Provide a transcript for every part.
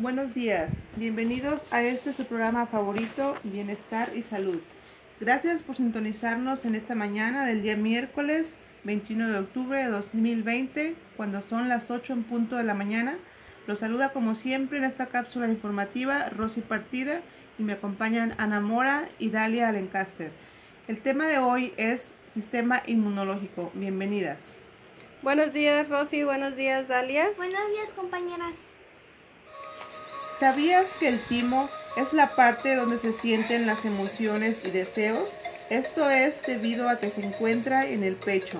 Buenos días, bienvenidos a este su programa favorito, Bienestar y Salud. Gracias por sintonizarnos en esta mañana del día miércoles 21 de octubre de 2020, cuando son las 8 en punto de la mañana. Los saluda como siempre en esta cápsula informativa Rosy Partida y me acompañan Ana Mora y Dalia Alencaster. El tema de hoy es sistema inmunológico. Bienvenidas. Buenos días Rosy, buenos días Dalia. Buenos días compañeras. ¿Sabías que el timo es la parte donde se sienten las emociones y deseos? Esto es debido a que se encuentra en el pecho.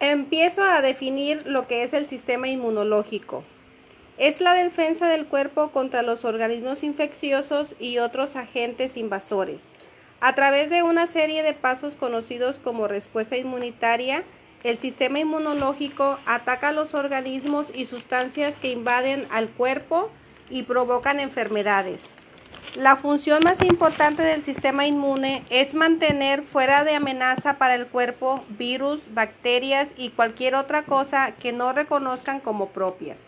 Empiezo a definir lo que es el sistema inmunológico. Es la defensa del cuerpo contra los organismos infecciosos y otros agentes invasores. A través de una serie de pasos conocidos como respuesta inmunitaria, el sistema inmunológico ataca los organismos y sustancias que invaden al cuerpo y provocan enfermedades. La función más importante del sistema inmune es mantener fuera de amenaza para el cuerpo virus, bacterias y cualquier otra cosa que no reconozcan como propias.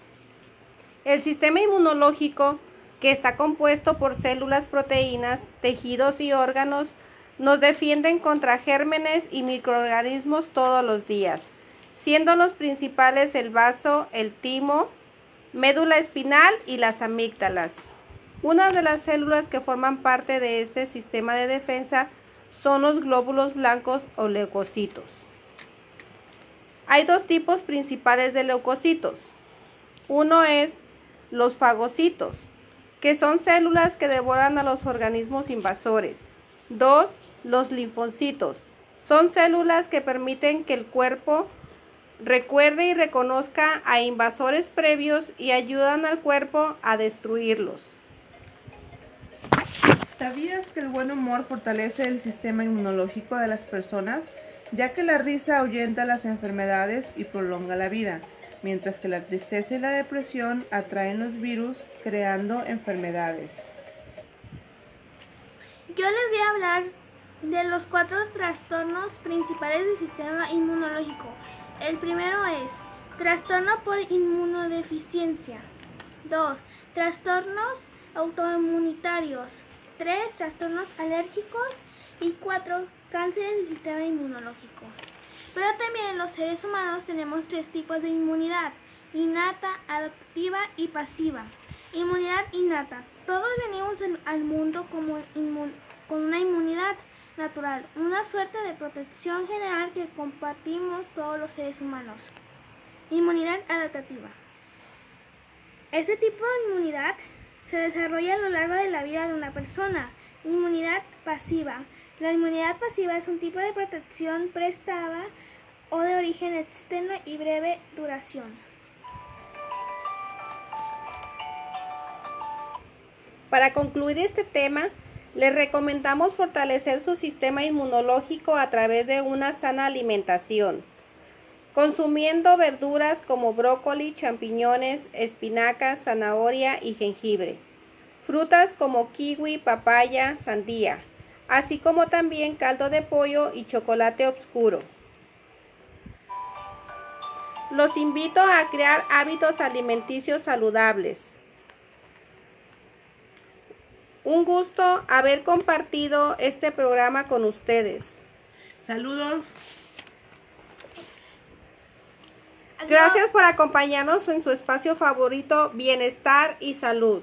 El sistema inmunológico, que está compuesto por células, proteínas, tejidos y órganos, nos defienden contra gérmenes y microorganismos todos los días, siendo los principales el vaso, el timo, médula espinal y las amígdalas. Una de las células que forman parte de este sistema de defensa son los glóbulos blancos o leucocitos. Hay dos tipos principales de leucocitos. Uno es los fagocitos, que son células que devoran a los organismos invasores. Dos, los linfocitos. Son células que permiten que el cuerpo recuerde y reconozca a invasores previos y ayudan al cuerpo a destruirlos. ¿Sabías que el buen humor fortalece el sistema inmunológico de las personas? Ya que la risa ahuyenta las enfermedades y prolonga la vida, mientras que la tristeza y la depresión atraen los virus creando enfermedades. Yo les voy a hablar de los cuatro trastornos principales del sistema inmunológico. El primero es trastorno por inmunodeficiencia. 2. Trastornos autoinmunitarios. 3. Trastornos alérgicos. Y 4. Cáncer del sistema inmunológico. Pero también los seres humanos tenemos tres tipos de inmunidad. Innata, adaptiva y pasiva. Inmunidad innata. Todos venimos al mundo con una inmunidad natural, una suerte de protección general que compartimos todos los seres humanos. Inmunidad adaptativa. Este tipo de inmunidad se desarrolla a lo largo de la vida de una persona. Inmunidad pasiva. La inmunidad pasiva es un tipo de protección prestada o de origen externo y breve duración. Para concluir este tema, les recomendamos fortalecer su sistema inmunológico a través de una sana alimentación, consumiendo verduras como brócoli, champiñones, espinacas, zanahoria y jengibre, frutas como kiwi, papaya, sandía, así como también caldo de pollo y chocolate oscuro. Los invito a crear hábitos alimenticios saludables un gusto haber compartido este programa con ustedes. Saludos. Gracias por acompañarnos en su espacio favorito, Bienestar y Salud.